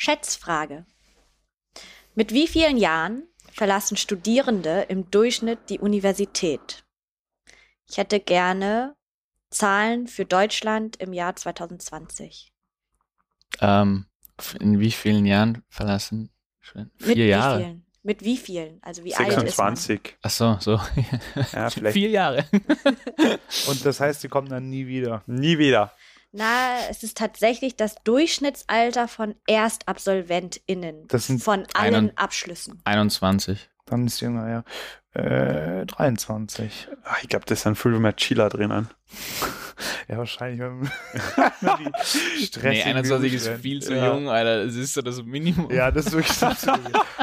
Schätzfrage. Mit wie vielen Jahren verlassen Studierende im Durchschnitt die Universität? Ich hätte gerne Zahlen für Deutschland im Jahr 2020. Ähm, in wie vielen Jahren verlassen? Vier Mit Jahre. Wie vielen? Mit wie vielen? Also wie alt ist man? 26. Ach so, so. Ja, vielleicht. Vier Jahre. Und das heißt, sie kommen dann nie wieder. Nie wieder. Na, es ist tatsächlich das Durchschnittsalter von ErstabsolventInnen. Das sind von allen Abschlüssen. 21. Dann ist jünger, ja. Äh, 23. Ah, Ich glaube, das sind viel mehr Chiller drinnen. Ja, wahrscheinlich. wenn Nee, stressigen 21 ist viel zu ja. jung, Alter. Das ist so das Minimum. Ja, das ist wirklich so zu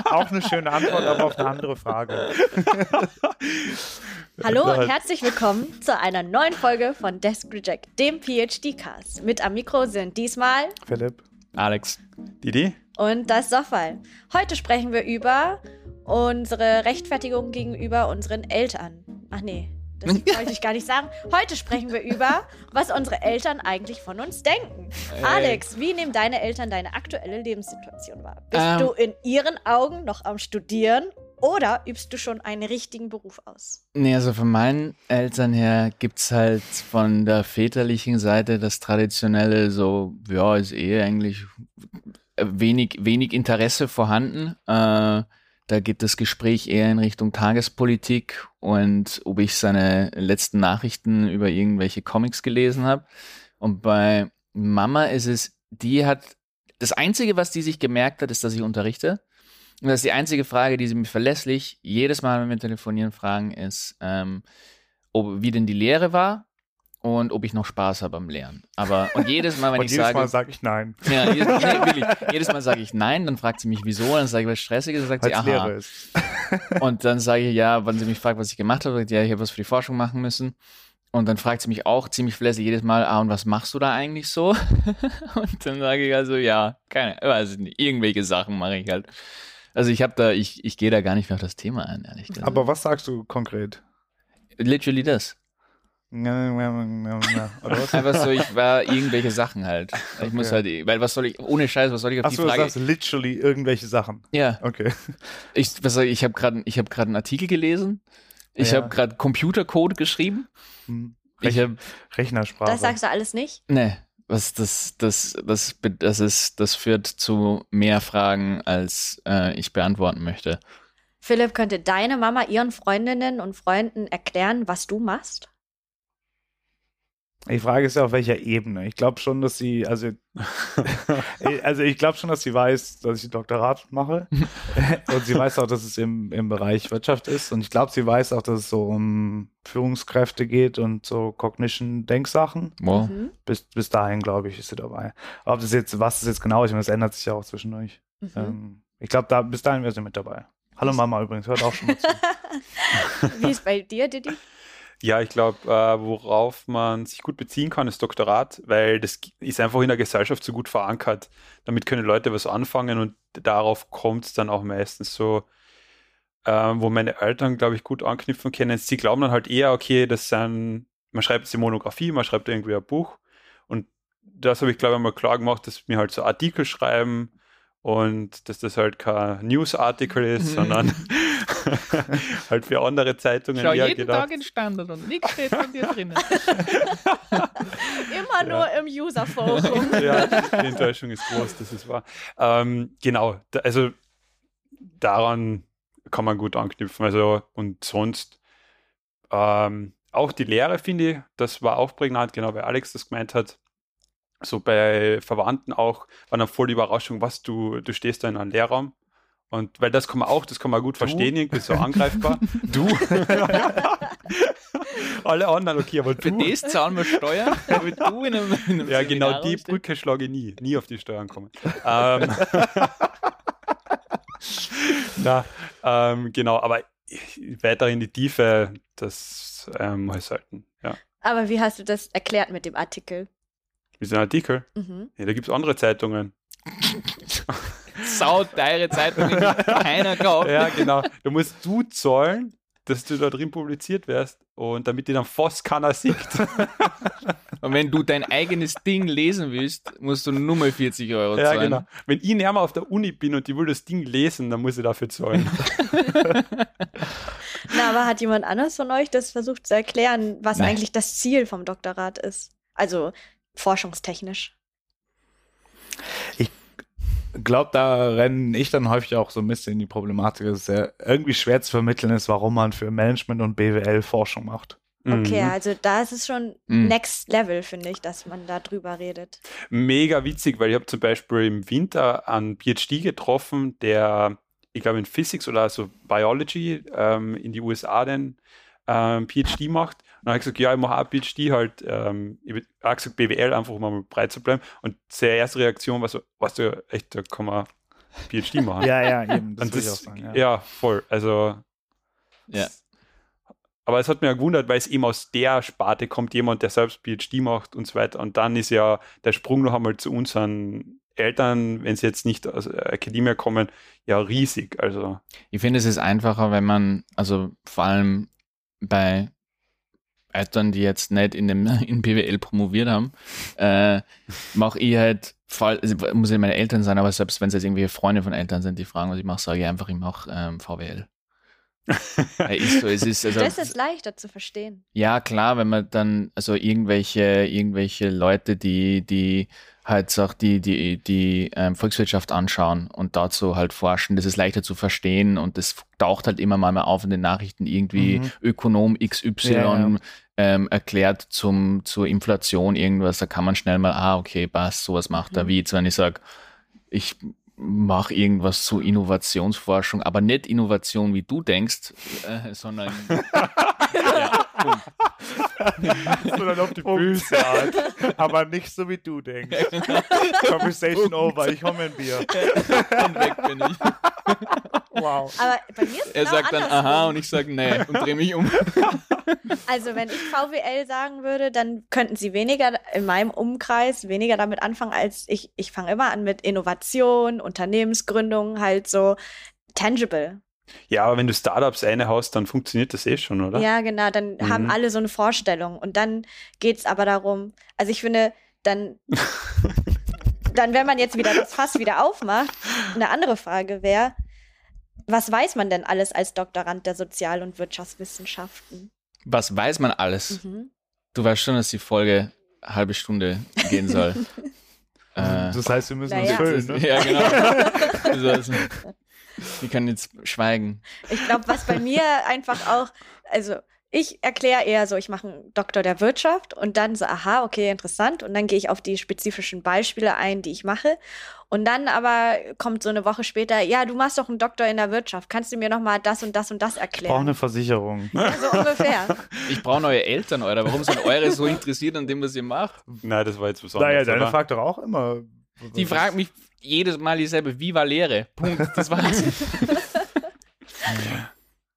Auch eine schöne Antwort, aber auf eine andere Frage. Hallo und herzlich willkommen zu einer neuen Folge von Desk Reject, dem PhD-Cast. Mit am Mikro sind diesmal Philipp. Alex. Didi? und das Soffal. Heute sprechen wir über unsere Rechtfertigung gegenüber unseren Eltern. Ach nee, das wollte ich gar nicht sagen. Heute sprechen wir über, was unsere Eltern eigentlich von uns denken. Alex, wie nehmen deine Eltern deine aktuelle Lebenssituation wahr? Bist Ähm. du in ihren Augen noch am Studieren oder übst du schon einen richtigen Beruf aus? Nee, also von meinen Eltern her gibt's halt von der väterlichen Seite das traditionelle so, ja, ist eh eigentlich wenig, wenig Interesse vorhanden. Äh, da geht das Gespräch eher in Richtung Tagespolitik und ob ich seine letzten Nachrichten über irgendwelche Comics gelesen habe. Und bei Mama ist es, die hat, das Einzige, was die sich gemerkt hat, ist, dass ich unterrichte. Und das ist die einzige Frage, die sie mir verlässlich jedes Mal, wenn wir telefonieren, fragen, ist, ähm, ob, wie denn die Lehre war und ob ich noch Spaß habe am Lernen. Aber und jedes Mal, wenn Und ich jedes sage, Mal sage ich nein, ja, jedes, nee, wirklich, jedes Mal sage ich nein, dann fragt sie mich wieso, dann sage ich was Stressiges, dann sagt weil sie aha. Ist. Und dann sage ich ja, wenn sie mich fragt, was ich gemacht habe, sagt sie, ja, ich habe was für die Forschung machen müssen. Und dann fragt sie mich auch ziemlich verlässlich jedes Mal, ah, und was machst du da eigentlich so? und dann sage ich also, ja, keine, ich nicht, irgendwelche Sachen mache ich halt. Also ich habe da, ich, ich gehe da gar nicht mehr auf das Thema ein, ehrlich gesagt. Aber was sagst du konkret? literally das. Oder was? Einfach so, ich war irgendwelche Sachen halt. Ich muss halt, weil was soll ich, ohne Scheiß, was soll ich auf die Achso, du Frage? sagst literally irgendwelche Sachen. Ja, Okay. ich, was soll ich, ich habe gerade, ich habe gerade einen Artikel gelesen. Ich Ja. habe gerade Computercode geschrieben. Hm. Ich habe Rechnersprache. Das sagst du alles nicht? Ne, was das, das, das, be- das ist, das führt zu mehr Fragen, als äh, ich beantworten möchte. Philipp, könnte deine Mama ihren Freundinnen und Freunden erklären, was du machst? Die Frage ist ja auf welcher Ebene. Ich glaube schon, dass sie, also, also ich glaube schon, dass sie weiß, dass ich Doktorat mache. Und sie weiß auch, dass es im, im Bereich Wirtschaft ist. Und ich glaube, sie weiß auch, dass es so um Führungskräfte geht und so Cognition-Denksachen. Wow. Mhm. Bis, bis dahin, glaube ich, ist sie dabei. Ob das jetzt, was das jetzt genau ist, ich meine, das ändert sich ja auch zwischendurch. Mhm. Ähm, ich glaube, da, bis dahin wäre sie mit dabei. Hallo Mama übrigens, hört auch schon mal zu. Wie ist bei dir, Didi? Ja, ich glaube, äh, worauf man sich gut beziehen kann, ist Doktorat, weil das ist einfach in der Gesellschaft so gut verankert. Damit können Leute was anfangen und darauf kommt es dann auch meistens so, ähm, wo meine Eltern, glaube ich, gut anknüpfen können. Sie glauben dann halt eher, okay, das sind, man schreibt jetzt die Monographie, man schreibt irgendwie ein Buch und das habe ich, glaube ich, mal klar gemacht, dass wir halt so Artikel schreiben und dass das halt kein News-Artikel ist, sondern halt für andere Zeitungen eher gedacht. in Standard und nichts steht von dir drinnen. Immer nur im User-Forum. ja, die Enttäuschung ist groß, das ist wahr. Ähm, genau, da, also daran kann man gut anknüpfen. Also und sonst ähm, auch die Lehre, finde ich, das war auch prägnant, genau, weil Alex das gemeint hat. So bei Verwandten auch war dann voll die Überraschung, was du, du stehst da in einem Lehrraum. Und weil das kann man auch, das kann man gut verstehen, irgendwie so angreifbar. du. Alle anderen, okay, aber Für du. das zahlen wir Steuern, damit du in einem, in einem Ja, genau die stehst. Brücke schlage ich nie. Nie auf die Steuern kommen. ähm, Na, ähm, genau, aber weiter in die Tiefe, das ähm, mal selten. Ja. Aber wie hast du das erklärt mit dem Artikel? So ein Artikel. Mhm. Ja, da gibt es andere Zeitungen. Sau teure Zeitung, die keiner kauft. Ja, genau. Da musst du zahlen, dass du da drin publiziert wärst und damit die dann keiner sieht. Und wenn du dein eigenes Ding lesen willst, musst du nur mal 40 Euro ja, zahlen. genau. Wenn ich näher mal auf der Uni bin und die will das Ding lesen, dann muss ich dafür zahlen. Na, aber hat jemand anders von euch das versucht zu erklären, was Nein. eigentlich das Ziel vom Doktorat ist? Also forschungstechnisch. Glaube, da renne ich dann häufig auch so ein bisschen in die Problematik, dass es ja irgendwie schwer zu vermitteln ist, warum man für Management und BWL Forschung macht. Okay, Mhm. also da ist es schon Mhm. next level, finde ich, dass man da drüber redet. Mega witzig, weil ich habe zum Beispiel im Winter einen PhD getroffen, der, ich glaube in Physics oder also Biology ähm, in die USA den ähm, PhD macht. Und dann habe ich gesagt, ja, ich mache auch PhD halt, ähm, ich habe auch gesagt BWL, einfach um mal breit zu bleiben. Und seine erste Reaktion war so, weißt du, echt, da kann man PhD machen. Ja, ja, eben. Das Und will ich auch das, sagen. ja. Ja. voll. Also. Ja. Aber es hat mir ja gewundert, weil es eben aus der Sparte kommt, jemand, der selbst PhD macht und so weiter. Und dann ist ja der Sprung noch einmal zu unseren Eltern, wenn sie jetzt nicht aus der Akademie kommen, ja riesig. Also, Ich finde, es ist einfacher, wenn man, also vor allem bei Eltern, die jetzt nicht in dem in BWL promoviert haben, äh, mache ich halt, voll, also muss ja meine Eltern sein, aber selbst wenn es jetzt irgendwelche Freunde von Eltern sind, die fragen, was ich mache, sage ich einfach, ich mache ähm, VWL. Ja, ist so, es ist, also, das ist leichter zu verstehen. ja, klar, wenn man dann, also irgendwelche, irgendwelche Leute, die, die halt so auch die, die, die ähm, Volkswirtschaft anschauen und dazu halt forschen, das ist leichter zu verstehen und das taucht halt immer mal mal auf in den Nachrichten irgendwie Mhm. Ökonom XY Ja, ja. Ähm, erklärt zum, zur Inflation irgendwas, da kann man schnell mal, ah, okay, passt, sowas macht er, Mhm. wie jetzt, wenn ich sage, ich mache irgendwas zu Innovationsforschung, aber nicht Innovation, wie du denkst, äh, sondern ja. Sondern auf die Füße halt. Aber nicht so wie du denkst. Conversation over, ich hole mir ein Bier. und weg bin ich. Wow. Aber bei mir ist es Er genau sagt dann andersrum. aha und ich sage nee und drehe mich um. Also wenn ich VWL sagen würde, dann könnten sie weniger in meinem Umkreis weniger damit anfangen als ich. Ich fange immer an mit Innovation, Unternehmensgründung, halt so tangible. ja, aber wenn du Startups reinhaust, dann funktioniert das eh schon, oder? Ja, genau, dann Mhm. haben alle so eine Vorstellung. Und dann geht es aber darum, also ich finde, dann, dann, wenn man jetzt wieder das Fass wieder aufmacht, eine andere Frage wäre, was weiß man denn alles als Doktorand der Sozial- und Wirtschaftswissenschaften? Was weiß man alles? Mhm. Du weißt schon, dass die Folge eine halbe Stunde gehen soll. äh, Das heißt, wir müssen Naja. uns füllen, ne? Ja, genau. Also, ich kann jetzt schweigen. Ich glaube, was bei mir einfach auch, also ich erkläre eher so, ich mache einen Doktor der Wirtschaft und dann so, aha, okay, interessant. Und dann gehe ich auf die spezifischen Beispiele ein, die ich mache. Und dann aber kommt so eine Woche später, ja, du machst doch einen Doktor in der Wirtschaft. Kannst du mir noch mal das und das und das Ich brauche erklären? eine Versicherung. Ja, so ungefähr. Ich brauche neue Eltern, Alter. Warum sind eure so interessiert an dem, was ihr macht? Nein, das war jetzt was Naja, deine fragt doch auch immer. Die fragen mich jedes Mal dieselbe, wie war Lehre? Punkt. Das war's.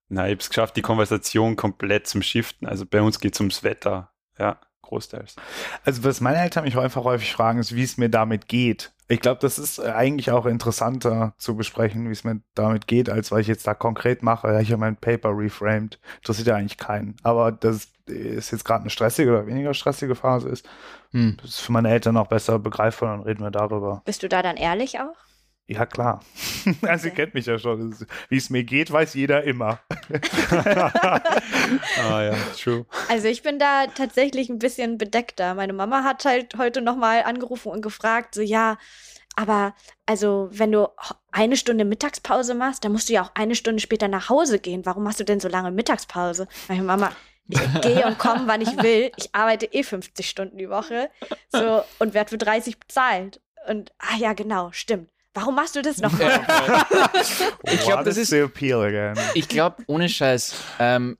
Nein, ich habe es geschafft, die Konversation komplett zum Shiften. Also bei uns geht es ums Wetter. Ja, großteils. Also was meine Eltern mich einfach häufig fragen, ist, wie es mir damit geht. Ich glaube, das ist äh, eigentlich auch interessanter zu besprechen, wie es mir damit geht, als weil ich jetzt da konkret mache. Ja, ich habe mein Paper reframed. Interessiert ja eigentlich keinen. Aber das ist jetzt gerade eine stressige oder weniger stressige Phase ist, Hm. das ist für meine Eltern auch besser begreifbar, dann reden wir darüber. Bist du da dann ehrlich auch? Ja, klar. Also ihr Okay. kennt mich ja schon. Wie es mir geht, weiß jeder immer. Ah ja, true. Also ich bin da tatsächlich ein bisschen bedeckter. Meine Mama hat halt heute noch mal angerufen und gefragt, so ja, aber also wenn du eine Stunde Mittagspause machst, dann musst du ja auch eine Stunde später nach Hause gehen. Warum machst du denn so lange Mittagspause? Meine Mama, ich gehe und komme, wann ich will. Ich arbeite eh 50 Stunden die Woche so und werde für 30 bezahlt. Und ah ja, genau, stimmt. Warum machst du das noch? mal? Ich glaub, das ist-. Ich glaube, ohne Scheiß, ähm,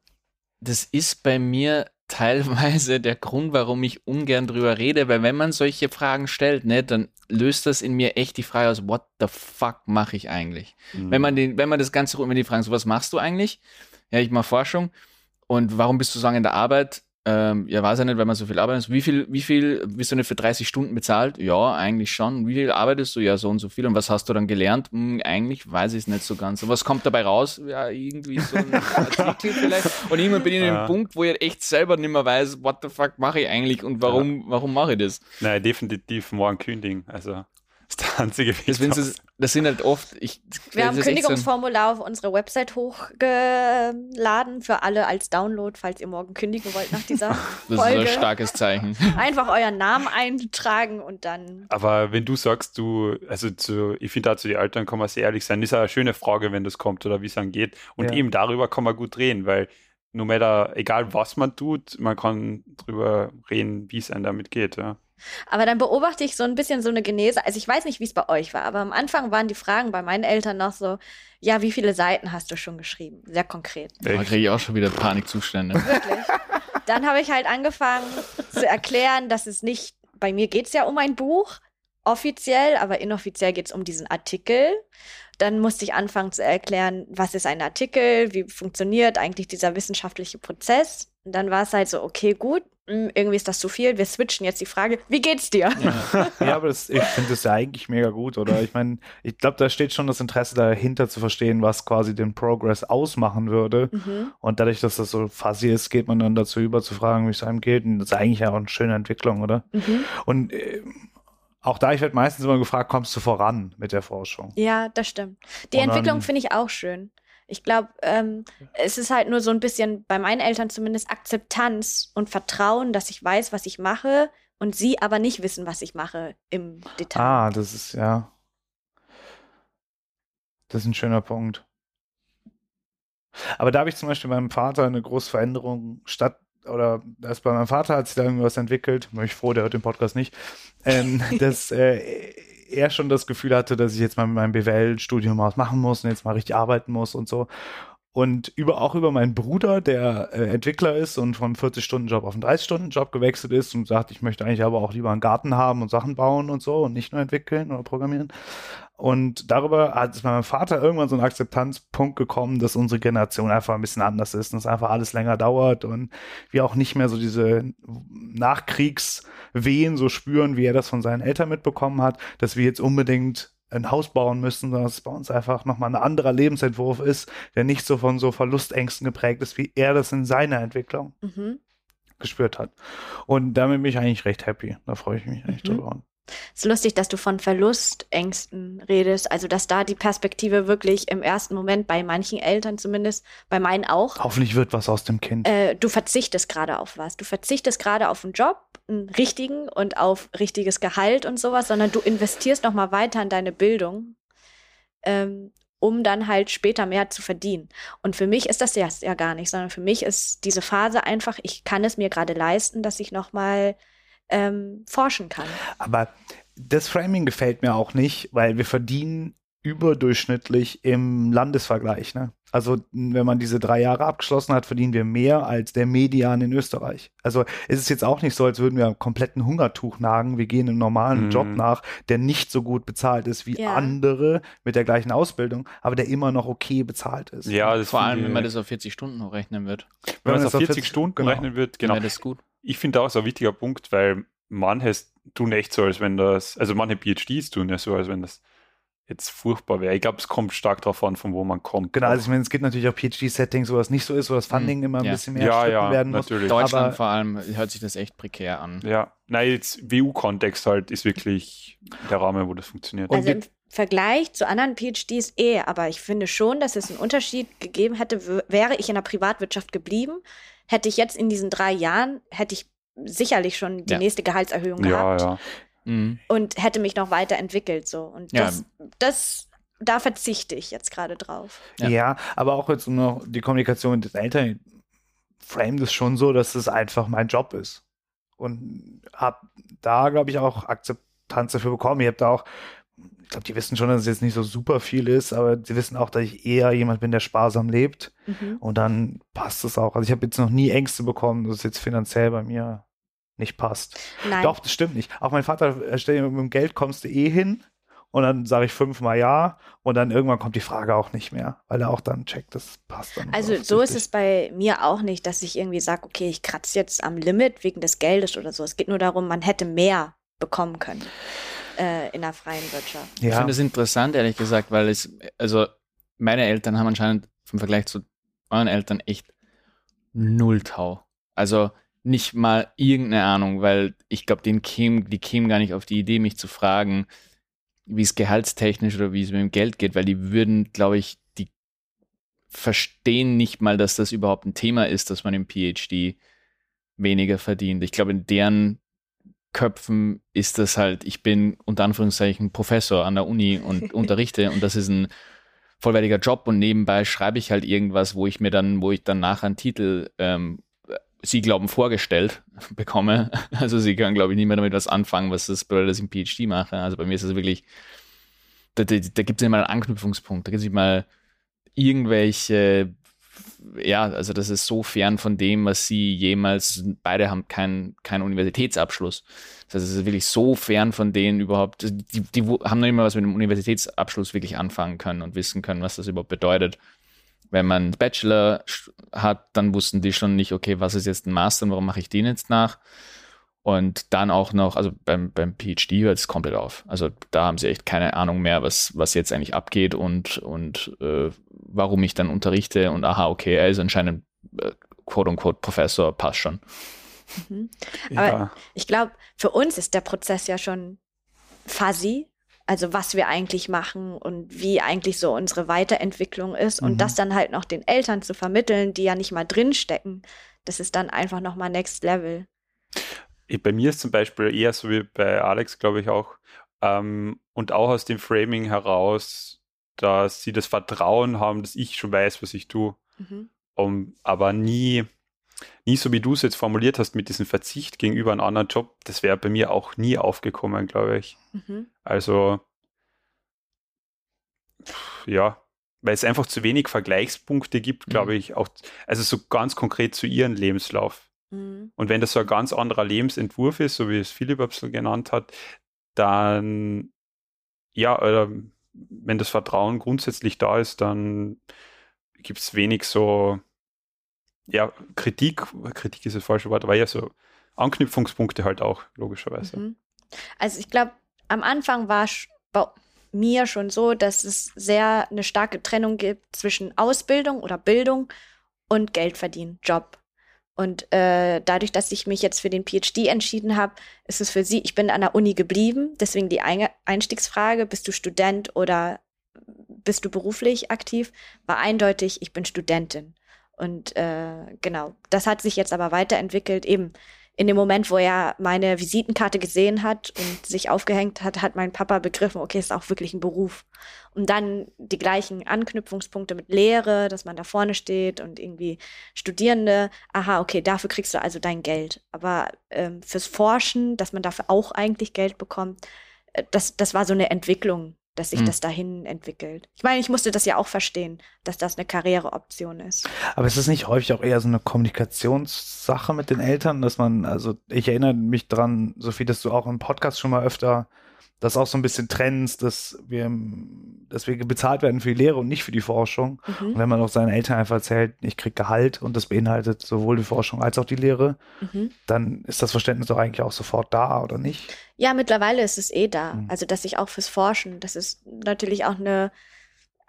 das ist bei mir teilweise der Grund, warum ich ungern drüber rede, weil wenn man solche Fragen stellt, ne, dann löst das in mir echt die Frage aus, what the fuck mache ich eigentlich? Mhm. Wenn man den, wenn man das Ganze, wenn die fragen, so was machst du eigentlich? Ja, ich mache Forschung. Und warum bist du so lange in der Arbeit? Ähm, ja, weiß ich nicht, weil man so viel arbeitet. Wie viel, wie viel bist du nicht für 30 Stunden bezahlt? Ja, eigentlich schon. Wie viel arbeitest du? Ja, so und so viel. Und was hast du dann gelernt? Hm, eigentlich weiß ich es nicht so ganz. Und was kommt dabei raus? Ja, irgendwie so ein Artikel vielleicht. Und irgendwann bin ich in einem Punkt, wo ich echt selber nicht mehr weiß, what the fuck mache ich eigentlich und warum, ja. warum mache ich das? Nein, definitiv morgen kündigen. Also ist der einzige Weg. Das, das sind halt oft. Ich, Wir haben ein Kündigungsformular auf unsere Website hochgeladen für alle als Download, falls ihr morgen kündigen wollt nach dieser das Folge. Das ist ein starkes Zeichen. Einfach euren Namen eintragen und dann. Aber wenn du sagst, du, also zu, ich finde da zu den Eltern kann man sehr ehrlich sein, ist eine schöne Frage, wenn das kommt oder wie es dann geht. Und ja. eben darüber kann man gut reden, weil no matter, egal was man tut, man kann drüber reden, wie es einem damit geht. Ja. Aber dann beobachte ich so ein bisschen so eine Genese. Also ich weiß nicht, wie es bei euch war, aber am Anfang waren die Fragen bei meinen Eltern noch so, ja, wie viele Seiten hast du schon geschrieben? Sehr konkret. Da kriege ich auch schon wieder Panikzustände. Wirklich. Dann habe ich halt angefangen zu erklären, dass es nicht, bei mir geht es ja um ein Buch, offiziell, aber inoffiziell geht es um diesen Artikel. Dann musste ich anfangen zu erklären, was ist ein Artikel, wie funktioniert eigentlich dieser wissenschaftliche Prozess. Und dann war es halt so, okay, gut, irgendwie ist das zu viel, wir switchen jetzt die Frage, wie geht's dir? Ja, ja aber das, ich finde das ja eigentlich mega gut, oder? Ich meine, ich glaube, da steht schon das Interesse dahinter zu verstehen, was quasi den Progress ausmachen würde. Mhm. Und dadurch, dass das so fuzzy ist, geht man dann dazu über zu fragen, wie es einem geht. Und das ist eigentlich ja auch eine schöne Entwicklung, oder? Mhm. Und äh, auch da, ich werde meistens immer gefragt, kommst du voran mit der Forschung? Ja, das stimmt. Die Und Entwicklung finde ich auch schön. Ich glaube, ähm, es ist halt nur so ein bisschen bei meinen Eltern zumindest Akzeptanz und Vertrauen, dass ich weiß, was ich mache und sie aber nicht wissen, was ich mache im Detail. Ah, das ist ja. Das ist ein schöner Punkt. Aber da habe ich zum Beispiel beim Vater eine große Veränderung statt oder erst bei meinem Vater hat sich da irgendwas entwickelt, bin ich froh, der hört den Podcast nicht, ähm, dass äh, er schon das Gefühl hatte, dass ich jetzt mal mit meinem BWL-Studium was machen muss und jetzt mal richtig arbeiten muss und so. Und über, auch über meinen Bruder, der äh, Entwickler ist und vom 40-Stunden-Job auf einen 30-Stunden-Job gewechselt ist und sagt, ich möchte eigentlich aber auch lieber einen Garten haben und Sachen bauen und so und nicht nur entwickeln oder programmieren. Und darüber hat es bei meinem Vater irgendwann so ein Akzeptanzpunkt gekommen, dass unsere Generation einfach ein bisschen anders ist und es einfach alles länger dauert und wir auch nicht mehr so diese Nachkriegswehen so spüren, wie er das von seinen Eltern mitbekommen hat, dass wir jetzt unbedingt ein Haus bauen müssen, sondern dass es bei uns einfach nochmal ein anderer Lebensentwurf ist, der nicht so von so Verlustängsten geprägt ist, wie er das in seiner Entwicklung mhm. gespürt hat. Und damit bin ich eigentlich recht happy. Da freue ich mich eigentlich mhm. drüber. Es ist lustig, dass du von Verlustängsten redest, also dass da die Perspektive wirklich im ersten Moment bei manchen Eltern zumindest, bei meinen auch. Hoffentlich wird was aus dem Kind. Äh, du verzichtest gerade auf was. Du verzichtest gerade auf einen Job, einen richtigen und auf richtiges Gehalt und sowas, sondern du investierst noch mal weiter in deine Bildung. Ähm, um dann halt später mehr zu verdienen. Und für mich ist das ja, ja gar nicht, sondern für mich ist diese Phase einfach, ich kann es mir gerade leisten, dass ich noch mal ähm, forschen kann. Aber das Framing gefällt mir auch nicht, weil wir verdienen überdurchschnittlich im Landesvergleich. Ne? Also wenn man diese drei Jahre abgeschlossen hat, verdienen wir mehr als der Median in Österreich. Also es ist jetzt auch nicht so, als würden wir am kompletten Hungertuch nagen. Wir gehen einem normalen mhm. Job nach, der nicht so gut bezahlt ist wie ja. andere mit der gleichen Ausbildung, aber der immer noch okay bezahlt ist. Ja, das vor allem, wenn man das auf 40 Stunden hochrechnen wird. Wenn, wenn man das auf 40, 40 Stunden genau. rechnen wird, genau. das gut ich finde auch so ein wichtiger Punkt, weil manche tun echt so, als wenn das, also manche PhDs tun ja so, als wenn das jetzt furchtbar wäre. Ich glaube, es kommt stark darauf an, von wo man kommt. Genau, also ich meine, es gibt natürlich auch PhD-Settings, wo das nicht so ist, wo das Funding mhm. immer ein ja. bisschen mehr ja, ja, werden muss. Natürlich. Deutschland Aber, vor allem hört sich das echt prekär an. Ja, nein, jetzt WU-Kontext halt ist wirklich der Rahmen, wo das funktioniert. Also im Vergleich zu anderen PhDs eh, aber ich finde schon, dass es einen Unterschied gegeben hätte, wäre ich in der Privatwirtschaft geblieben, hätte ich jetzt in diesen drei Jahren, hätte ich sicherlich schon die ja. nächste Gehaltserhöhung gehabt. Ja, ja. Mhm. Und hätte mich noch weiterentwickelt. So. Und das, das, da verzichte ich jetzt gerade drauf. Ja. aber auch jetzt noch die Kommunikation mit den Eltern frame das schon so, dass es einfach mein Job ist. Und habe da, glaube ich, auch Akzeptanz dafür bekommen. Ich habe da auch ich glaube, die wissen schon, dass es jetzt nicht so super viel ist, aber sie wissen auch, dass ich eher jemand bin, der sparsam lebt. Mhm. Und dann passt es auch. Also ich habe jetzt noch nie Ängste bekommen, dass es jetzt finanziell bei mir nicht passt. Nein. Doch, das stimmt nicht. Auch mein Vater stellt mit dem Geld kommst du eh hin. und dann sage ich fünfmal ja und dann irgendwann kommt die Frage auch nicht mehr, weil er auch dann checkt, das passt dann. Also so ist es bei mir auch nicht, dass ich irgendwie sage, okay, ich kratze jetzt am Limit wegen des Geldes oder so. Es geht nur darum, man hätte mehr bekommen können äh, in der freien Wirtschaft. Ja. Ich finde es interessant, ehrlich gesagt, weil es, also meine Eltern haben anscheinend im Vergleich zu euren Eltern echt null Tau. Also nicht mal irgendeine Ahnung, weil ich glaube, die kämen gar nicht auf die Idee, mich zu fragen, wie es gehaltstechnisch oder wie es mit dem Geld geht, weil die würden, glaube ich, die verstehen nicht mal, dass das überhaupt ein Thema ist, dass man im PhD weniger verdient. Ich glaube, in deren Köpfen ist das halt, ich bin unter Anführungszeichen Professor an der Uni und unterrichte und das ist ein vollwertiger Job und nebenbei schreibe ich halt irgendwas, wo ich mir dann, wo ich dann nachher einen Titel ähm, sie glauben vorgestellt bekomme. Also sie können, glaube ich, nicht mehr damit was anfangen, was das bedeutet, dass ich einen PhD mache. Also bei mir ist es wirklich, da, da, da gibt es nicht mal einen Anknüpfungspunkt, da gibt es nicht mal irgendwelche, ja, also das ist so fern von dem, was sie jemals, beide haben keinen keinen Universitätsabschluss. Das heißt, es ist wirklich so fern von denen überhaupt, die, die haben noch immer was mit dem Universitätsabschluss wirklich anfangen können und wissen können, was das überhaupt bedeutet wenn man Bachelor hat, dann wussten die schon nicht, okay, was ist jetzt ein Master und warum mache ich den jetzt nach? Und dann auch noch, also beim, beim PhD hört es komplett auf. Also da haben sie echt keine Ahnung mehr, was, was jetzt eigentlich abgeht und, und äh, warum ich dann unterrichte und aha, okay, er ist anscheinend äh, quote-unquote Professor, passt schon. Mhm. Aber ja. ich glaube, für uns ist der Prozess ja schon fuzzy, also was wir eigentlich machen und wie eigentlich so unsere Weiterentwicklung ist und mhm. das dann halt noch den Eltern zu vermitteln, die ja nicht mal drinstecken, das ist dann einfach nochmal Next Level. Bei mir ist zum Beispiel eher so wie bei Alex, glaube ich auch, ähm, und auch aus dem Framing heraus, dass sie das Vertrauen haben, dass ich schon weiß, was ich tue, mhm. um, aber nie, nie so wie du es jetzt formuliert hast mit diesem Verzicht gegenüber einem anderen Job, das wäre bei mir auch nie aufgekommen, glaube ich. Mhm. Also ja, weil es einfach zu wenig Vergleichspunkte gibt, mhm. glaube ich, auch, also so ganz konkret zu ihrem Lebenslauf. Mhm. Und wenn das so ein ganz anderer Lebensentwurf ist, so wie es Philipp so genannt hat, dann ja, oder wenn das Vertrauen grundsätzlich da ist, dann gibt es wenig so, ja, Kritik, Kritik ist das falsche Wort, aber ja, so Anknüpfungspunkte halt auch, logischerweise. Mhm. Also ich glaube, am Anfang war mir schon so, dass es sehr eine starke Trennung gibt zwischen Ausbildung oder Bildung und Geld verdienen, Job. Und äh, dadurch, dass ich mich jetzt für den PhD entschieden habe, ist es für sie, ich bin an der Uni geblieben. Deswegen die Einstiegsfrage, bist du Student oder bist du beruflich aktiv, war eindeutig, ich bin Studentin. Und äh, genau, das hat sich jetzt aber weiterentwickelt, eben in dem Moment, wo er meine Visitenkarte gesehen hat und sich aufgehängt hat, hat mein Papa begriffen, okay, ist auch wirklich ein Beruf. Und dann die gleichen Anknüpfungspunkte mit Lehre, dass man da vorne steht und irgendwie Studierende, aha, okay, dafür kriegst du also dein Geld. Aber ähm, fürs Forschen, dass man dafür auch eigentlich Geld bekommt, äh, das, das war so eine Entwicklung, dass sich mhm. das dahin entwickelt. Ich meine, ich musste das ja auch verstehen, dass das eine Karriereoption ist. Aber ist es nicht häufig auch eher so eine Kommunikationssache mit den Eltern, dass man, also ich erinnere mich dran, Sophie, dass du auch im Podcast schon mal öfter das auch so ein bisschen trennst, dass wir, dass wir bezahlt werden für die Lehre und nicht für die Forschung. Mhm. Und wenn man auch seinen Eltern einfach erzählt, ich krieg Gehalt und das beinhaltet sowohl die Forschung als auch die Lehre, mhm. dann ist das Verständnis doch eigentlich auch sofort da, oder nicht? Ja, mittlerweile ist es eh da. Mhm. Also, dass ich auch fürs Forschen, das ist natürlich auch eine,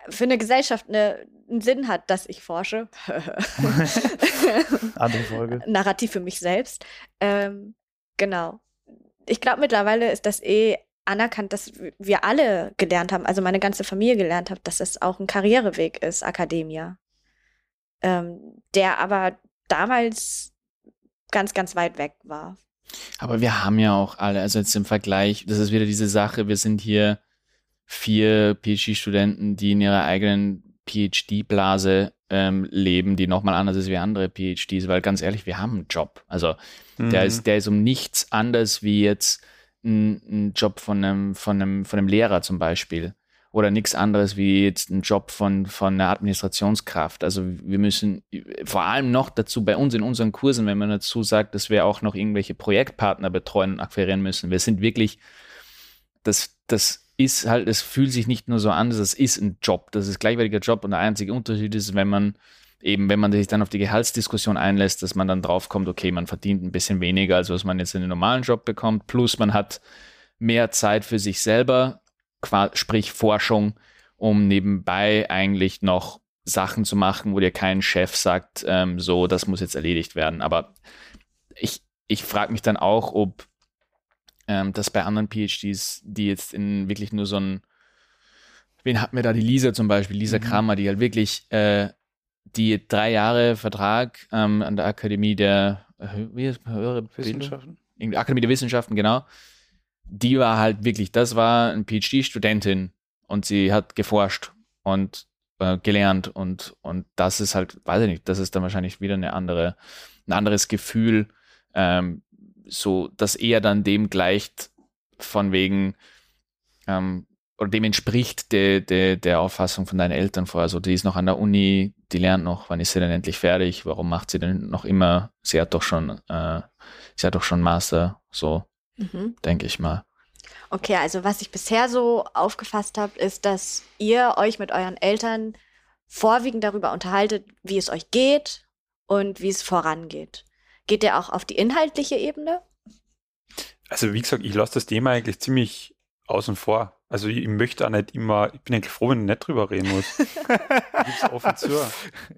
für eine Gesellschaft eine, einen Sinn hat, dass ich forsche. Andere Folge. Narrativ für mich selbst. Ähm, genau. Ich glaube, mittlerweile ist das eh anerkannt, dass wir alle gelernt haben, also meine ganze Familie gelernt hat, dass es auch ein Karriereweg ist, Akademia. Ähm, der aber damals ganz, ganz weit weg war. Aber wir haben ja auch alle, also jetzt im Vergleich, das ist wieder diese Sache, wir sind hier vier PhD-Studenten, die in ihrer eigenen PhD-Blase ähm, leben, die nochmal anders ist wie andere PhDs, weil ganz ehrlich, wir haben einen Job. Also mhm. der, ist, der ist um nichts anders wie jetzt ein, ein Job von einem, von, einem, von einem Lehrer zum Beispiel oder nichts anderes wie jetzt ein Job von, von einer Administrationskraft. Also wir müssen vor allem noch dazu bei uns in unseren Kursen, wenn man dazu sagt, dass wir auch noch irgendwelche Projektpartner betreuen und akquirieren müssen. Wir sind wirklich das, das ist halt, es fühlt sich nicht nur so an, es ist ein Job, das ist gleichwertiger Job und der einzige Unterschied ist, wenn man eben, wenn man sich dann auf die Gehaltsdiskussion einlässt, dass man dann drauf kommt, okay, man verdient ein bisschen weniger, als was man jetzt in einem normalen Job bekommt, plus man hat mehr Zeit für sich selber, sprich Forschung, um nebenbei eigentlich noch Sachen zu machen, wo dir kein Chef sagt, ähm, so, das muss jetzt erledigt werden. Aber ich, ich frage mich dann auch, ob ähm, das bei anderen PhDs, die jetzt in wirklich nur so ein, wen hatten wir da, die Lisa zum Beispiel, Lisa mhm. Kramer, die halt wirklich äh, die drei Jahre Vertrag ähm, an der Akademie der wie höhere Wissenschaften? Akademie der Wissenschaften, genau. Die war halt wirklich, das war ein PhD-Studentin und sie hat geforscht und äh, gelernt und, und das ist halt, weiß ich nicht, das ist dann wahrscheinlich wieder eine andere, ein anderes Gefühl, ähm, so, dass eher dann dem gleicht, von wegen, ähm, oder dem entspricht de, de, der Auffassung von deinen Eltern vorher. Also die ist noch an der Uni, die lernt noch, wann ist sie denn endlich fertig? Warum macht sie denn noch immer? Sie hat doch schon, äh, sie hat doch schon Master, so mhm. denke ich mal. Okay, also was ich bisher so aufgefasst habe, ist, dass ihr euch mit euren Eltern vorwiegend darüber unterhaltet, wie es euch geht und wie es vorangeht. Geht ihr auch auf die inhaltliche Ebene? Also wie gesagt, ich lasse das Thema eigentlich ziemlich außen vor. Also ich, möchte auch nicht immer, ich bin eigentlich froh, wenn ich nicht drüber reden muss. Gib's offen zu.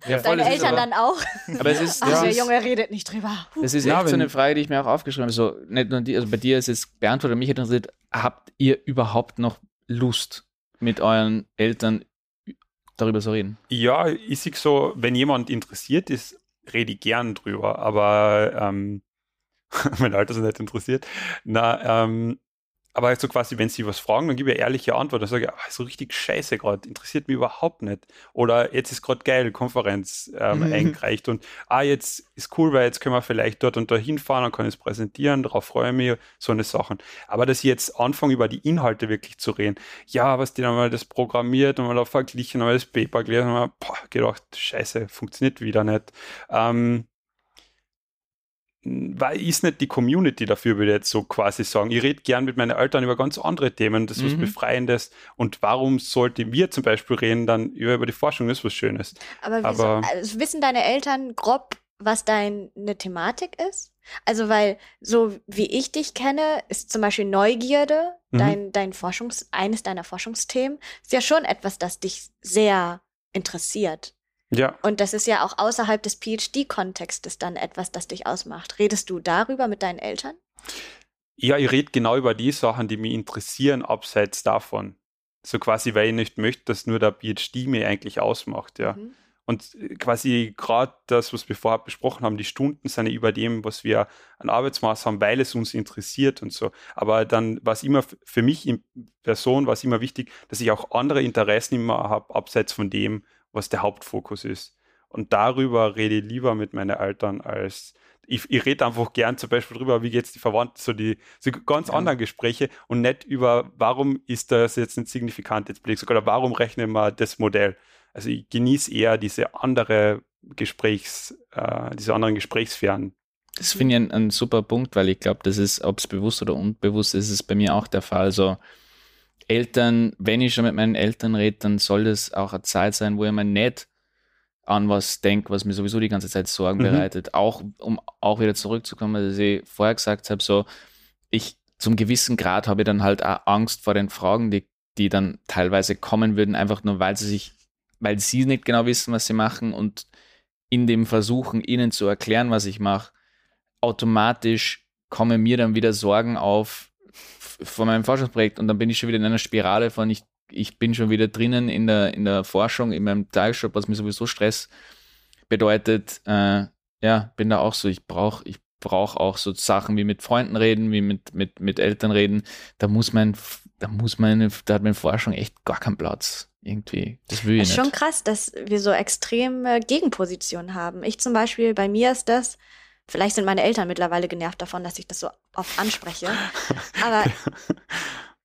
Ja, Deine Eltern aber, dann auch. Aber es ist, Ach, der Junge redet nicht drüber. Das ist ja, echt so eine Frage, die ich mir auch aufgeschrieben habe. So, nicht nur die, also bei dir ist es beantwortet, mich interessiert, habt ihr überhaupt noch Lust, mit euren Eltern darüber zu reden? Ja, ich sehe so, wenn jemand interessiert ist, rede ich gern drüber, aber ähm, mein Alter ist nicht interessiert. Na, ähm, aber so quasi, wenn sie was fragen, dann gebe ich ehrliche Antwort. Dann sage ich, ah, so richtig scheiße gerade, interessiert mich überhaupt nicht. Oder jetzt ist gerade geil, Konferenz ähm, mhm. eingereicht und ah, jetzt ist cool, weil jetzt können wir vielleicht dort und da hinfahren, kann ich es präsentieren, darauf freue ich mich, so eine Sachen. Aber dass ich jetzt anfange, über die Inhalte wirklich zu reden, ja, was die dann mal das programmiert und mal da verglichen, mal das Paper gelesen, und mal, boah, gedacht, scheiße, funktioniert wieder nicht. Ähm, weil ist nicht die Community dafür, würde ich jetzt so quasi sagen. Ich rede gern mit meinen Eltern über ganz andere Themen, das ist mhm. was Befreiendes. Und warum sollte wir zum Beispiel reden dann über, die Forschung, das ist was Schönes. Aber, Aber also wissen deine Eltern grob, was deine Thematik ist? Also, weil so wie ich dich kenne, ist zum Beispiel Neugierde mhm. dein, dein Forschungs, eines deiner Forschungsthemen, ist ja schon etwas, das dich sehr interessiert. Ja. Und das ist ja auch außerhalb des PhD-Kontextes dann etwas, das dich ausmacht. Redest du darüber mit deinen Eltern? Ja, ich rede genau über die Sachen, die mich interessieren, abseits davon. So quasi, weil ich nicht möchte, dass nur der PhD mir eigentlich ausmacht, ja. Mhm. Und quasi gerade das, was wir vorher besprochen haben, die Stunden sind ja über dem, was wir an Arbeitsmaß haben, weil es uns interessiert und so. Aber dann war es immer für mich in Person, war es immer wichtig, dass ich auch andere Interessen immer habe, abseits von dem, was der Hauptfokus ist. Und darüber rede ich lieber mit meinen Eltern als ich, ich rede einfach gern zum Beispiel drüber, wie geht es die Verwandten, so die so ganz ja. anderen Gespräche und nicht über, warum ist das jetzt nicht signifikant jetzt Blick oder warum rechnen wir das Modell. Also ich genieße eher diese andere Gesprächs, äh, diese anderen Gesprächssphären. Das finde ich ein, ein, super Punkt, weil ich glaube, das ist, ob es bewusst oder unbewusst ist, ist es bei mir auch der Fall. So, Eltern, wenn ich schon mit meinen Eltern rede, dann soll das auch eine Zeit sein, wo ich mir nicht an was denke, was mir sowieso die ganze Zeit Sorgen mhm. bereitet. Auch, um auch wieder zurückzukommen, was ich vorher gesagt habe, so, ich zum gewissen Grad habe ich dann halt auch Angst vor den Fragen, die, die dann teilweise kommen würden, einfach nur, weil sie sich, weil sie nicht genau wissen, was sie machen und in dem Versuchen, ihnen zu erklären, was ich mache, automatisch kommen mir dann wieder Sorgen auf, von meinem Forschungsprojekt und dann bin ich schon wieder in einer Spirale von ich, ich bin schon wieder drinnen in der, in der Forschung, in meinem Tagesjob, was mir sowieso Stress bedeutet. Äh, ja, bin da auch so, ich brauche ich brauche auch so Sachen wie mit Freunden reden, wie mit, mit, mit Eltern reden. Da muss mein, da muss meine, da hat meine Forschung echt gar keinen Platz. Irgendwie. Das will ich das ist nicht. schon krass, dass wir so extreme Gegenpositionen haben. Ich zum Beispiel, bei mir ist das, Vielleicht sind meine Eltern mittlerweile genervt davon, dass ich das so oft anspreche. Aber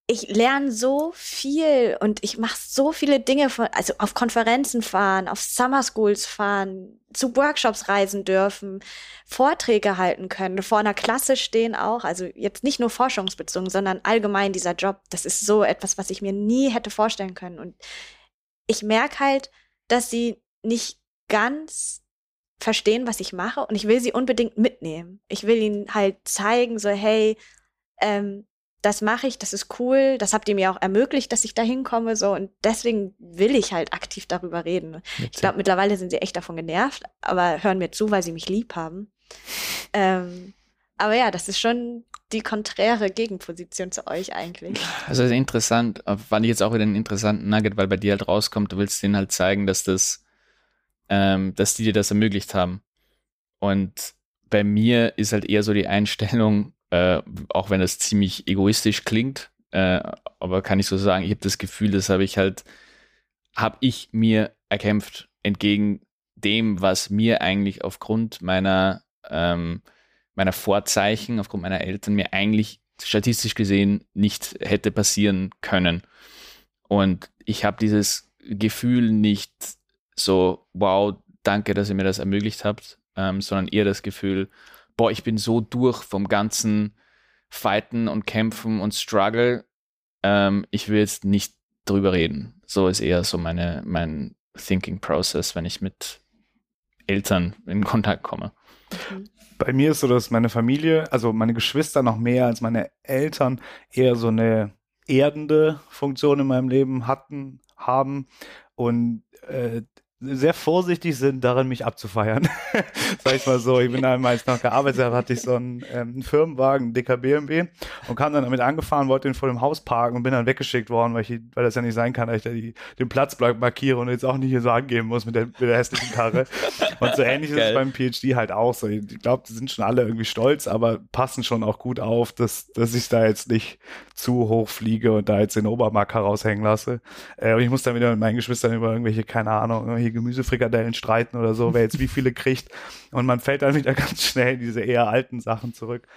ich lerne so viel und ich mache so viele Dinge, von, also auf Konferenzen fahren, auf Summer Schools fahren, zu Workshops reisen dürfen, Vorträge halten können, vor einer Klasse stehen auch, also jetzt nicht nur forschungsbezogen, sondern allgemein dieser Job, das ist so etwas, was ich mir nie hätte vorstellen können. Und ich merke halt, dass sie nicht ganz verstehen, was ich mache und ich will sie unbedingt mitnehmen. Ich will ihnen halt zeigen, so hey, ähm, das mache ich, das ist cool, das habt ihr mir auch ermöglicht, dass ich da hinkomme, so und deswegen will ich halt aktiv darüber reden. Ich glaube, mittlerweile sind sie echt davon genervt, aber hören mir zu, weil sie mich lieb haben. Ähm, aber ja, das ist schon die konträre Gegenposition zu euch eigentlich. Also ist interessant, fand ich jetzt auch wieder einen interessanten Nugget, weil bei dir halt rauskommt, du willst denen halt zeigen, dass das, ähm, dass die dir das ermöglicht haben. Und bei mir ist halt eher so die Einstellung, äh, auch wenn das ziemlich egoistisch klingt, äh, aber kann ich so sagen, ich habe das Gefühl, das habe ich halt, habe ich mir erkämpft entgegen dem, was mir eigentlich aufgrund meiner ähm, meiner Vorzeichen, aufgrund meiner Eltern mir eigentlich statistisch gesehen nicht hätte passieren können. Und ich habe dieses Gefühl nicht so, wow, danke, dass ihr mir das ermöglicht habt, ähm, sondern eher das Gefühl, boah, ich bin so durch vom ganzen Fighten und Kämpfen und Struggle, ähm, ich will jetzt nicht drüber reden. So ist eher so meine, mein Thinking Process, wenn ich mit Eltern in Kontakt komme. Mhm. Bei mir ist so, dass meine Familie, also meine Geschwister noch mehr als meine Eltern, eher so eine erdende Funktion in meinem Leben hatten, haben. Und äh, sehr vorsichtig sind, darin mich abzufeiern. Sag ich mal so. Ich bin einmal, als noch gearbeitet habe, hatte ich so einen, ähm, einen Firmenwagen, einen dicker BMW und kam dann damit angefahren, wollte ihn vor dem Haus parken und bin dann weggeschickt worden, weil, ich, weil das ja nicht sein kann, dass ich da die, den Platz markiere und jetzt auch nicht hier so angeben muss mit der, mit der hässlichen Karre. Und so ähnlich Geil. ist es beim PhD halt auch so. Ich glaube, die sind schon alle irgendwie stolz, aber passen schon auch gut auf, dass, dass ich da jetzt nicht zu hoch fliege und da jetzt den Obermarker raushängen lasse. Äh, und ich muss dann wieder mit meinen Geschwistern über irgendwelche, keine Ahnung, irgendwelche Gemüsefrikadellen streiten oder so, wer jetzt wie viele kriegt. Und man fällt dann wieder ganz schnell in diese eher alten Sachen zurück.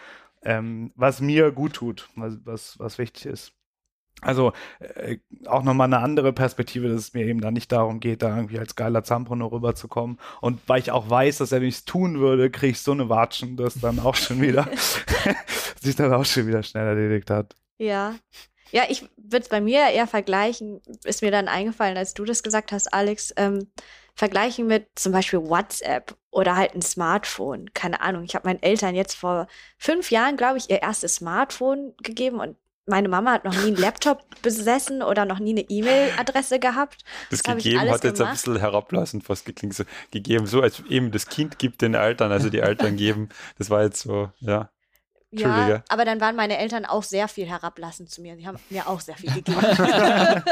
Ähm, was mir gut tut, was, was, was wichtig ist. Also äh, auch nochmal eine andere Perspektive, dass es mir eben da nicht darum geht, da irgendwie als geiler Zampano rüberzukommen. Und weil ich auch weiß, dass er nichts tun würde, kriege ich so eine Watschen, dass dann auch schon wieder sich dann auch schon wieder schnell erledigt hat. Ja. Ja, ich würde es bei mir eher vergleichen, ist mir dann eingefallen, als du das gesagt hast, Alex, ähm, vergleichen mit zum Beispiel WhatsApp oder halt ein Smartphone. Keine Ahnung. Ich habe meinen Eltern jetzt vor fünf Jahren, glaube ich, ihr erstes Smartphone gegeben und meine Mama hat noch nie einen Laptop besessen oder noch nie eine E-Mail-Adresse gehabt. Das, das gegeben hat jetzt gemacht. ein bisschen herablassend fast geklingt. So, gegeben, so als eben das Kind gibt den Eltern, also die Eltern geben. Das war jetzt so, ja. Ja, aber dann waren meine Eltern auch sehr viel herablassend zu mir. Sie haben mir auch sehr viel gegeben.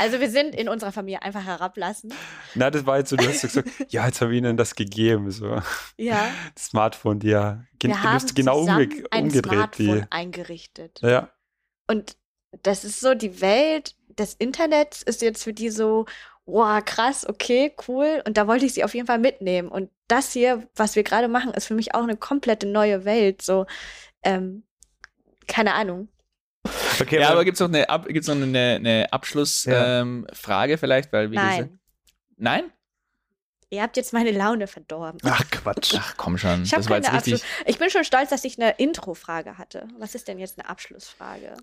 also wir sind in unserer Familie einfach herablassend. Na, das war jetzt so, du hast gesagt, ja, jetzt habe ich ihnen das gegeben. So. Ja. Das Smartphone, die ja gen wir haben genau umge ein umgedreht. Smartphone die. eingerichtet. Ja. Und das ist so, die Welt des Internets ist jetzt für die so, wow, krass, okay, cool. Und da wollte ich sie auf jeden Fall mitnehmen. Und das hier, was wir gerade machen, ist für mich auch eine komplette neue Welt. So, ähm, keine Ahnung. Okay, ja, aber gibt es noch eine, Ab gibt's noch eine, eine Abschlussfrage ja. ähm, vielleicht? Weil, wie Nein. Gesagt, Nein? Ihr habt jetzt meine Laune verdorben. Ach Quatsch. Ach komm schon. Ich, das war jetzt richtig. ich bin schon stolz, dass ich eine Intro-Frage hatte. Was ist denn jetzt eine Abschlussfrage?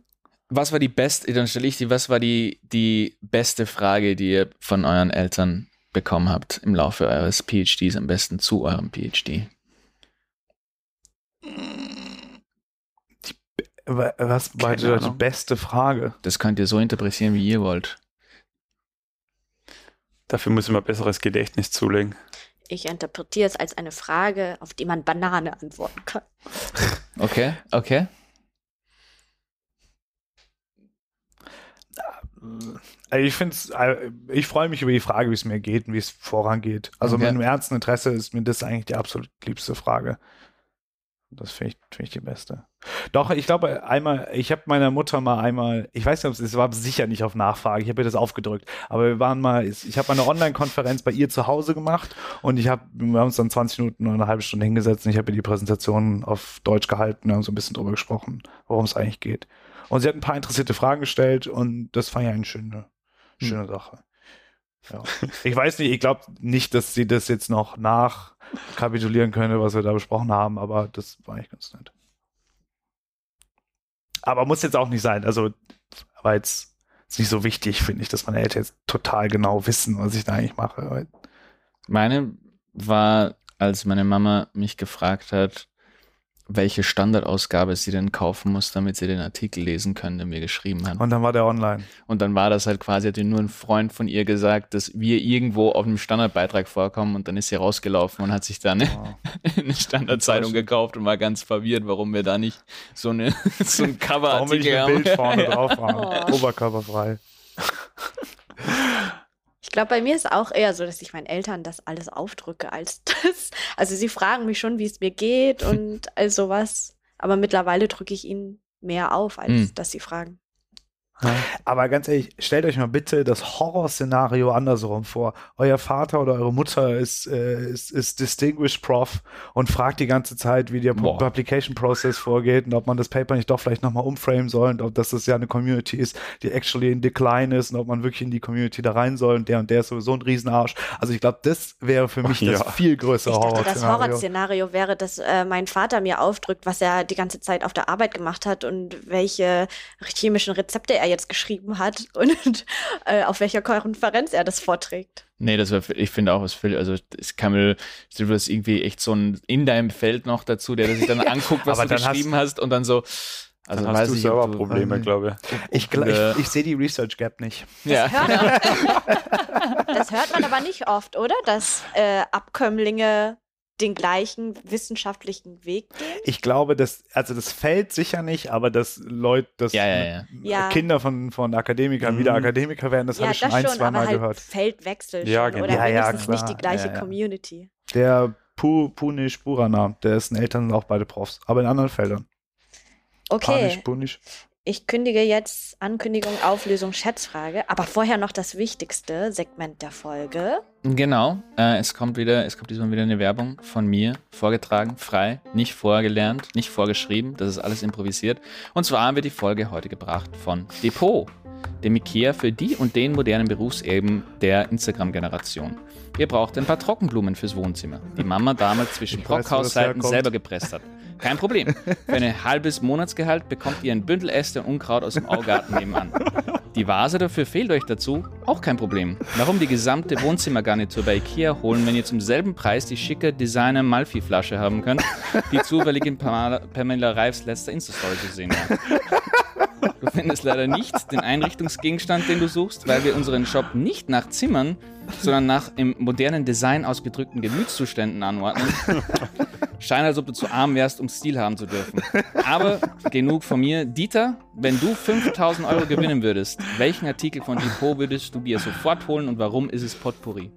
Was war die beste, dann stelle ich die, was war die, die beste Frage, die ihr von euren Eltern bekommen habt im Laufe eures PhDs, am besten zu eurem PhD? Die, was war die, die beste Frage? Das könnt ihr so interpretieren, wie ihr wollt. Dafür muss ich mal besseres Gedächtnis zulegen. Ich interpretiere es als eine Frage, auf die man Banane antworten kann. Okay, okay. Also ich finde äh, ich freue mich über die Frage, wie es mir geht und wie es vorangeht. Also okay. mit dem ernsten Interesse ist mir das eigentlich die absolut liebste Frage. Das finde ich, find ich die beste. Doch, ich glaube, einmal, ich habe meiner Mutter mal einmal, ich weiß nicht, es war sicher nicht auf Nachfrage, ich habe ihr das aufgedrückt, aber wir waren mal, ich habe eine Online-Konferenz bei ihr zu Hause gemacht und ich habe, wir haben uns dann 20 Minuten oder eine halbe Stunde hingesetzt und ich habe ihr die Präsentation auf Deutsch gehalten, wir haben so ein bisschen drüber gesprochen, worum es eigentlich geht. Und sie hat ein paar interessierte Fragen gestellt und das fand ich eine schöne, schöne hm. Sache. Ja. Ich weiß nicht, ich glaube nicht, dass sie das jetzt noch nachkapitulieren könnte, was wir da besprochen haben, aber das war eigentlich ganz nett. Aber muss jetzt auch nicht sein. Also, es ist nicht so wichtig, finde ich, dass meine Eltern jetzt total genau wissen, was ich da eigentlich mache. Meine war, als meine Mama mich gefragt hat, welche Standardausgabe sie denn kaufen muss, damit sie den Artikel lesen können, der mir geschrieben hat. Und dann war der online. Und dann war das halt quasi, hat nur ein Freund von ihr gesagt, dass wir irgendwo auf einem Standardbeitrag vorkommen und dann ist sie rausgelaufen und hat sich dann wow. eine Standardzeitung gekauft und war ganz verwirrt, warum wir da nicht so, eine, so ein Coverartikel haben. Warum wir nicht ein Bild vorne drauf haben. Oh. Oberkörperfrei glaube, bei mir ist auch eher so, dass ich meinen Eltern das alles aufdrücke als das. Also sie fragen mich schon, wie es mir geht und all sowas. Aber mittlerweile drücke ich ihnen mehr auf, als hm. dass sie fragen. Aber ganz ehrlich, stellt euch mal bitte das Horrorszenario andersrum vor. Euer Vater oder eure Mutter ist, äh, ist, ist Distinguished Prof und fragt die ganze Zeit, wie der Boah. Publication Process vorgeht und ob man das Paper nicht doch vielleicht nochmal umframen soll und ob das, das ja eine Community ist, die actually in Decline ist und ob man wirklich in die Community da rein soll und der und der ist sowieso ein Riesenarsch. Also ich glaube, das wäre für mich ja. das viel größere Horrorszenario. Das Horrorszenario wäre, dass äh, mein Vater mir aufdrückt, was er die ganze Zeit auf der Arbeit gemacht hat und welche chemischen Rezepte er jetzt geschrieben hat und äh, auf welcher Konferenz er das vorträgt. Nee, das war, ich finde auch was viel, also es kann mir, du hast irgendwie echt so ein in deinem Feld noch dazu, der sich dann anguckt, was du geschrieben hast, hast, und dann so, also dann hast du Serverprobleme, glaube ich. Ich, ich, ich sehe die Research Gap nicht. Das, ja. hört man, das hört man aber nicht oft, oder? Dass äh, Abkömmlinge den gleichen wissenschaftlichen Weg gehen? Ich glaube, dass, also das fällt sicher nicht, aber dass Leute, dass ja, ja, ja. Kinder von, von Akademikern mhm. wieder Akademiker werden, das habe ich schon ein, zwei Mal halt gehört. Feldwechsel ja, genau. oder wenigstens nicht die gleiche Community. Der Pu, Punish Burana, dessen Eltern sind auch beide Profs, aber in anderen Feldern. Okay. Panisch, Punish. Ich kündige jetzt Ankündigung, Auflösung, Schätzfrage, aber vorher noch das wichtigste Segment der Folge. Genau, äh, es kommt wieder, es kommt diesmal wieder eine Werbung von mir, vorgetragen, frei, nicht vorgelernt, nicht vorgeschrieben, das ist alles improvisiert. Und zwar haben wir die Folge heute gebracht von Depot, dem Ikea für die und den modernen Berufseben der Instagram-Generation. Ihr braucht ein paar Trockenblumen fürs Wohnzimmer, die Mama damals zwischen Brockhausseiten selber gepresst hat. Kein Problem. Für ein halbes Monatsgehalt bekommt ihr ein Bündel Äste und Unkraut aus dem Augarten nebenan. Die Vase dafür fehlt euch dazu? Auch kein Problem. Warum die gesamte Wohnzimmergarnitur bei Ikea holen, wenn ihr zum selben Preis die schicke Designer Malfi-Flasche haben könnt, die zufällig in Pamela Reifs letzter Insta-Story zu sehen war? Du findest leider nicht den Einrichtungsgegenstand, den du suchst, weil wir unseren Shop nicht nach Zimmern, sondern nach im modernen Design ausgedrückten Gemütszuständen anordnen. Scheint, als ob du zu arm wärst, um Stil haben zu dürfen. Aber genug von mir. Dieter, wenn du 5000 Euro gewinnen würdest, welchen Artikel von Depot würdest du dir sofort holen und warum ist es Potpourri?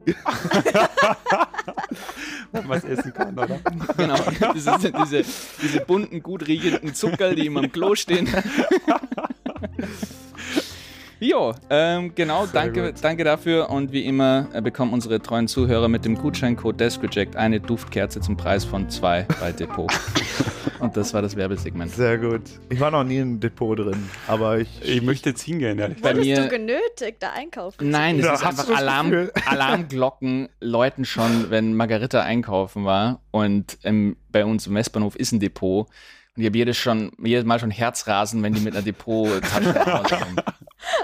Wenn man es essen kann, oder? Genau. Diese, diese, diese bunten, gut riechenden Zucker, die immer am Klo stehen. Jo, ähm, genau, danke, danke dafür. Und wie immer äh, bekommen unsere treuen Zuhörer mit dem Gutscheincode DeskReject eine Duftkerze zum Preis von zwei bei Depot. Und das war das Werbesegment. Sehr gut. Ich war noch nie in Depot drin, aber ich. Ich möchte jetzt hingehen, ehrlich Bei mir, du genötigt, da einkaufen Nein, es ja, ist einfach Alarm, Alarmglocken läuten schon, wenn Margarita einkaufen war. Und ähm, bei uns im Westbahnhof ist ein Depot. Und ich habe jedes, schon, jedes Mal schon Herzrasen, wenn die mit einer Depot-Tasche nach Hause kommen.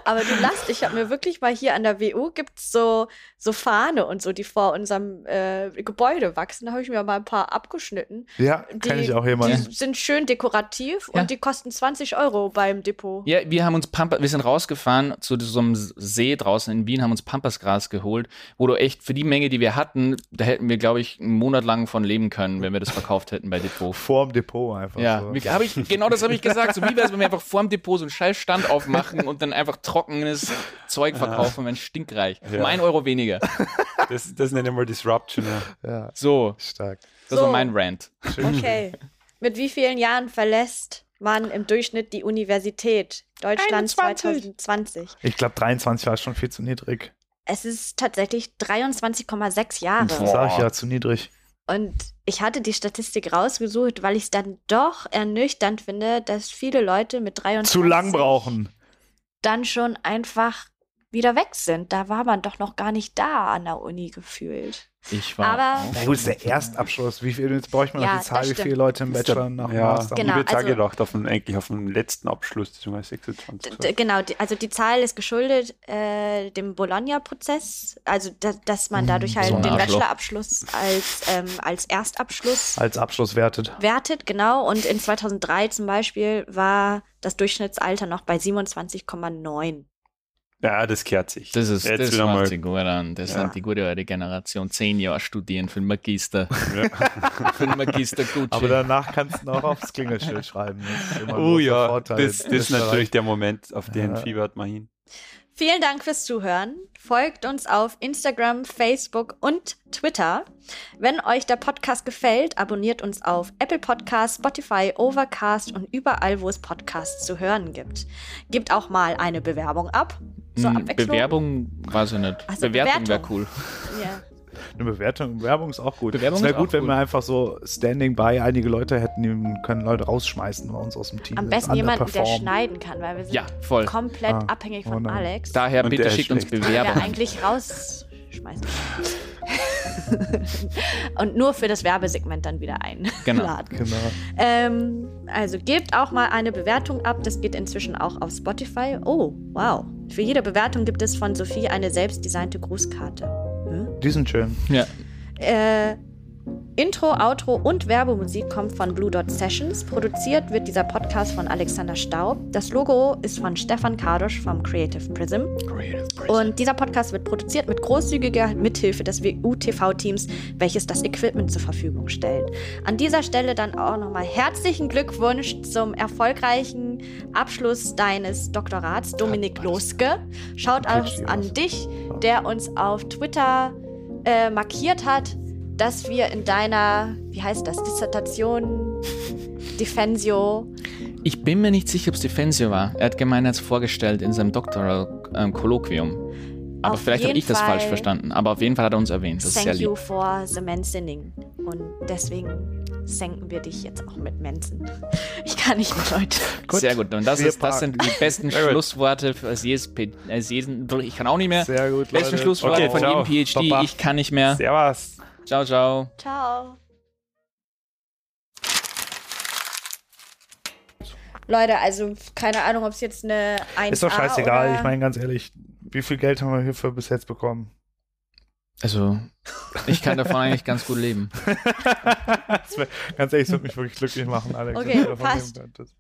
Aber du lachst, ich habe mir wirklich mal hier an der WU gibt es so, so Fahne und so, die vor unserem äh, Gebäude wachsen. Da habe ich mir mal ein paar abgeschnitten. Ja, kenne ich auch jemanden. Die sind schön dekorativ ja. und die kosten 20 Euro beim Depot. Ja, wir haben uns Pampas, wir sind rausgefahren zu so einem See draußen in Wien, haben uns Pampasgras geholt, wo du echt für die Menge, die wir hatten, da hätten wir, glaube ich, einen Monat lang von leben können, wenn wir das verkauft hätten bei Depot. Vorm Depot einfach. Ja, so. Ich, genau das habe ich gesagt. So wie wäre es, wenn wir einfach vorm Depot so einen Scheißstand aufmachen und dann einfach trockenes Zeug verkaufen, wenn stinkreich. Ja. Um ein Euro weniger. Das, das nenne ich mal Disruption. Ja. ja. So. Stark. Das so. war mein Rant. Okay. Mit wie vielen Jahren verlässt man im Durchschnitt die Universität? Deutschland 21. 2020. Ich glaube, 23 war schon viel zu niedrig. Es ist tatsächlich 23,6 Jahre. Das sage ich ja, zu niedrig. Und ich hatte die Statistik rausgesucht, weil ich es dann doch ernüchternd finde, dass viele Leute mit 23 Zu lang brauchen. Dann schon einfach wieder weg sind. Da war man doch noch gar nicht da an der Uni gefühlt. Ich war Aber- auch Na gut, ist der Erstabschluss. Wie viel, jetzt bräuchte man Ja, noch die Zahl, wie viele. Leute im Bachelor nach Ja, Master Genau, ich hätte also- gedacht, auf den, eigentlich auf den letzten Abschluss, beziehungsweise 26. D genau, die, also die Zahl ist geschuldet äh, dem Bologna-Prozess, also da, dass man dadurch halt so den. Bachelorabschluss als, ähm, als Erstabschluss als Abschluss wertet. wertet, genau. Und in 2003 zum Beispiel war das Durchschnittsalter noch bei 27,9. Ja, das kehrt sich. Das ist Jetzt das macht sich gut an. Das Ja. sind die gute alte Generation. Zehn Jahre studieren für den Magister. Ja. für den Magister Gucci. Aber danach kannst du noch aufs Klingelschild schreiben. Oh ja, Vorteil das, das ist natürlich der Moment, auf den Ja. fiebert man hin. Vielen Dank fürs Zuhören. Folgt uns auf Instagram, Facebook und Twitter. Wenn euch der Podcast gefällt, abonniert uns auf Apple Podcasts, Spotify, Overcast und überall, wo es Podcasts zu hören gibt. Gebt auch mal eine Bewerbung ab. Zur Hm, Abwechslung. Bewerbung weiß ich nicht. Also Bewertung wäre Bewertung. cool. Ja. Eine Bewertung, Werbung ist auch gut. Bewerbung es wäre gut, wenn gut. wir einfach so standing by einige Leute hätten, die können Leute rausschmeißen bei uns aus dem Team. Am besten jemanden, der schneiden kann, weil wir sind Ja, voll. komplett Ah, abhängig von. Alex. Daher Und bitte schickt uns schlecht. der Bewerbung. eigentlich rausschmeißen. Und nur für das Werbesegment dann wieder Genau. einladen. Genau. Ähm, also gebt auch mal eine Bewertung ab. Das geht inzwischen auch auf Spotify. Oh, wow. Für jede Bewertung gibt es von Sophie eine selbstdesignte Grußkarte. Hm? Die sind schön. Ja. Äh, Intro, Outro und Werbemusik kommt von Blue Dot Sessions. Produziert wird dieser Podcast von Alexander Staub. Das Logo ist von Stefan Kardosch vom Creative Prism. Und dieser Podcast wird produziert mit großzügiger Mithilfe des WU-TV-Teams, welches das Equipment zur Verfügung stellt. An dieser Stelle dann auch nochmal herzlichen Glückwunsch zum erfolgreichen Abschluss deines Doktorats, Dominik Loske. Schaut aus an dich, der uns auf Twitter äh, markiert hat, dass wir in deiner, wie heißt das, Dissertation, Defensio, Ich bin mir nicht sicher, ob es Defensio war. Er hat gemeint, er hat es vorgestellt in seinem Doktoral-Kolloquium. Aber Auf vielleicht habe ich das falsch verstanden. Aber auf jeden Fall hat er uns erwähnt. Das ist sehr Thank lieb. you for the mentioning. Und deswegen senken wir dich jetzt auch mit Mensen. Ich kann nicht mit heute. Gut. Sehr gut. Und das, ist, das sind die besten. Schlussworte für als jedes, als jeden, ich kann auch nicht mehr. Sehr gut, Leute. Schlussworte Okay, von ciao. jedem PhD. Baba. Ich kann nicht mehr. Servus. Ciao, ciao. Ciao. Leute, also keine Ahnung, ob es jetzt eine 1 Ist doch scheißegal. Oder Ich meine, ganz ehrlich, wie viel Geld haben wir hierfür bis jetzt bekommen? Also, ich kann davon eigentlich ganz gut leben. Wär, ganz ehrlich, es würde mich wirklich glücklich machen, Alex. Okay, wenn du davon leben passt. könntest.